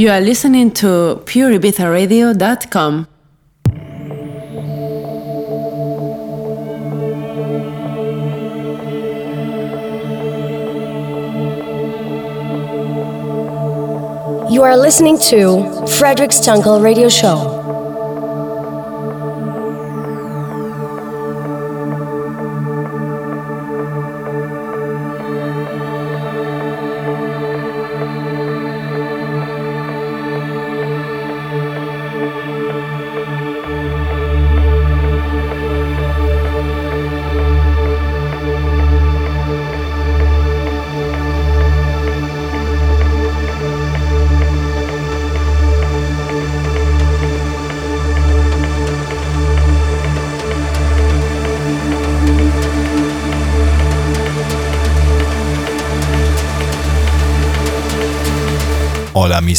You are listening to pureibizaradio.com. You are listening to Frederic Stunkel Radio Show.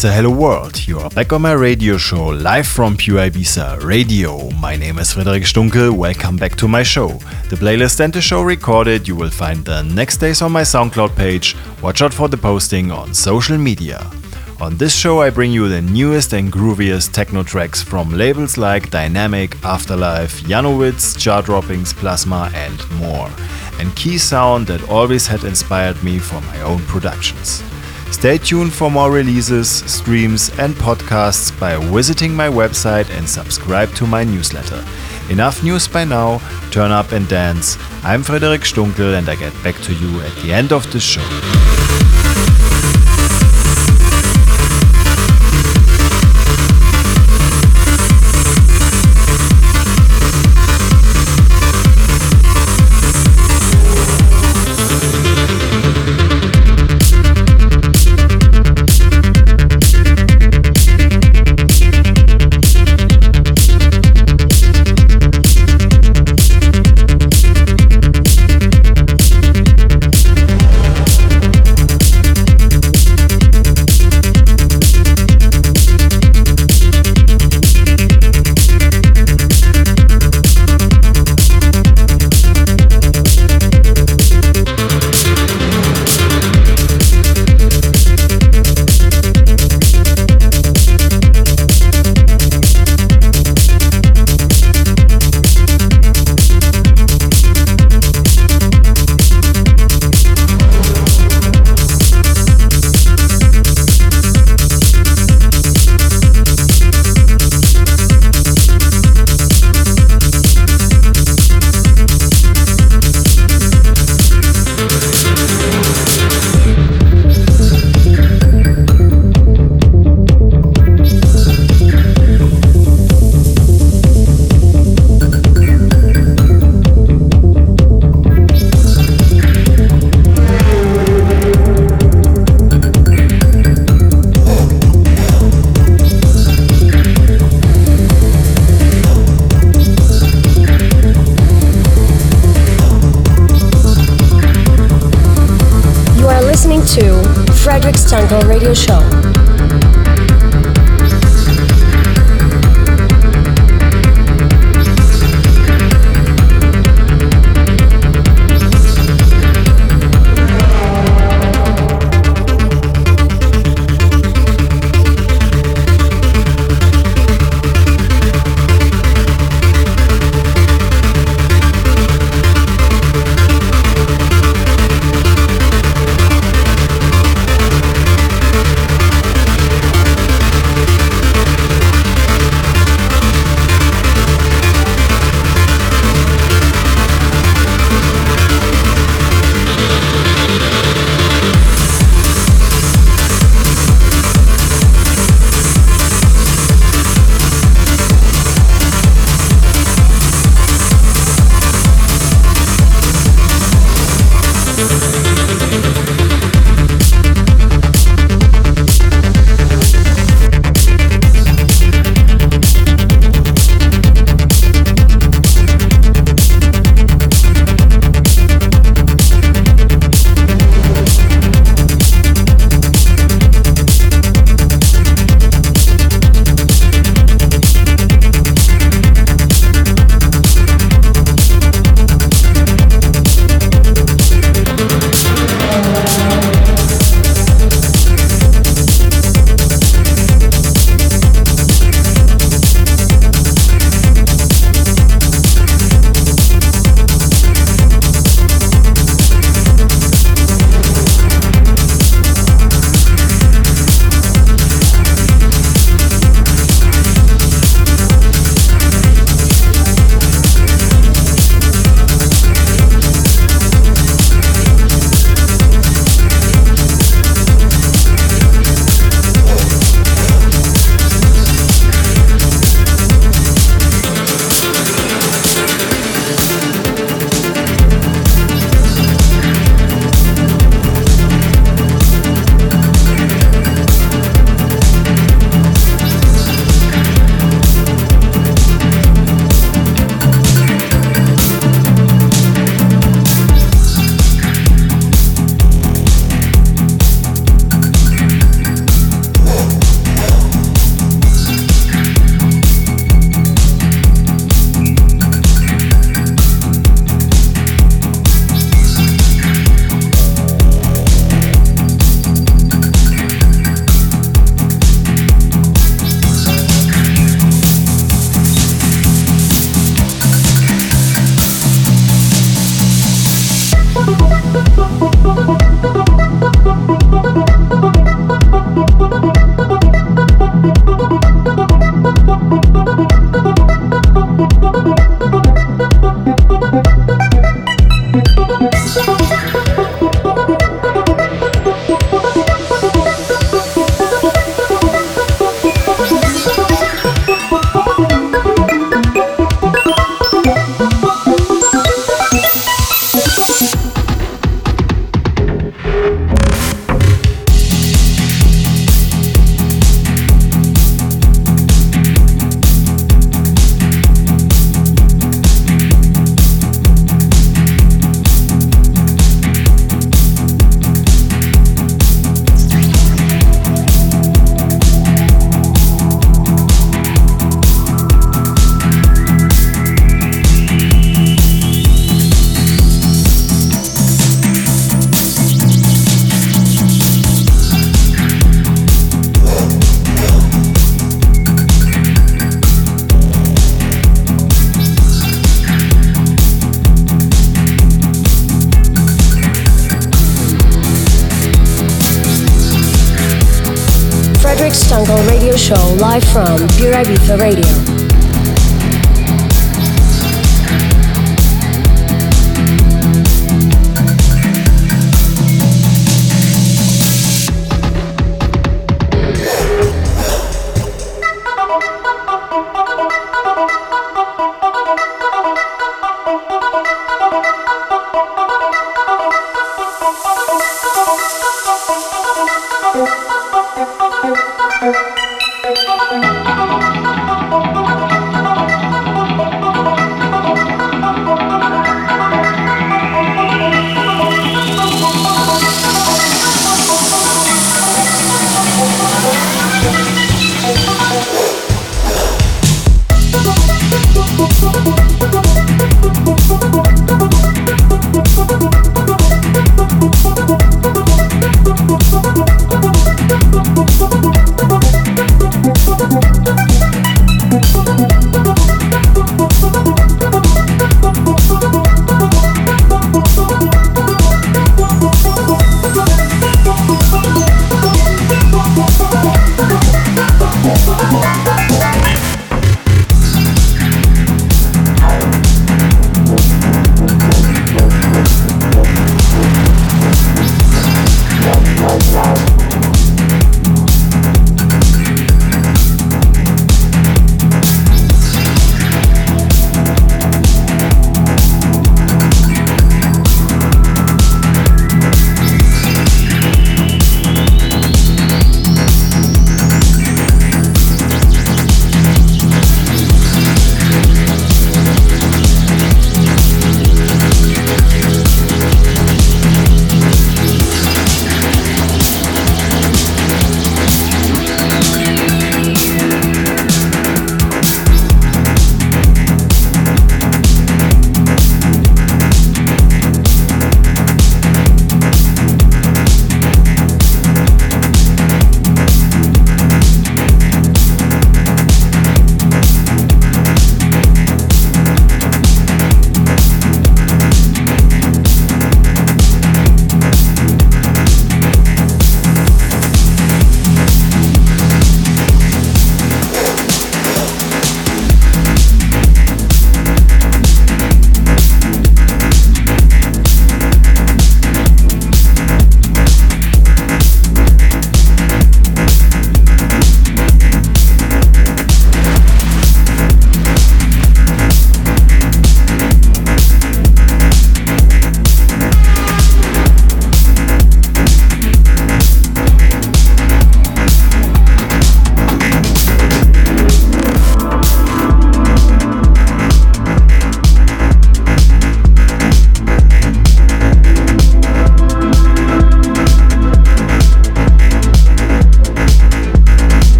Hola a hello world. You are back on my radio show, live from Pure Ibiza Radio. My name is Frederic Stunkel. Welcome back to my show. The playlist and the show recorded you will find the next days on my SoundCloud page. Watch out for the posting on social media. On this show, I bring you the newest and grooviest techno tracks from labels like Diynamic, Afterlife, Jannowitz, Jaw Droppings, Plazma, and more. And key sound that always had inspired me for my own productions. Stay tuned for more releases, streams, and podcasts by visiting my website and subscribe to my newsletter. Enough news by now, turn up and dance. I'm Frederic Stunkel and I get back to you at the end of the show. From Pure Ibiza Radio.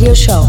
Radio show.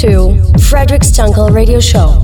To Frederic Stunkel Radio Show.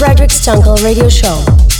Stunkel Radio Show.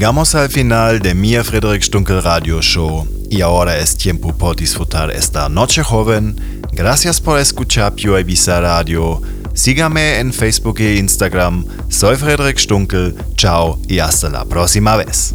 Llegamos al final de mi Frederick Stunkel Radio Show y ahora es tiempo por disfrutar esta noche joven. Gracias por escuchar Pure Ibiza Radio. Sígame en Facebook e Instagram. Soy Frederick Stunkel. Chao y hasta la próxima vez.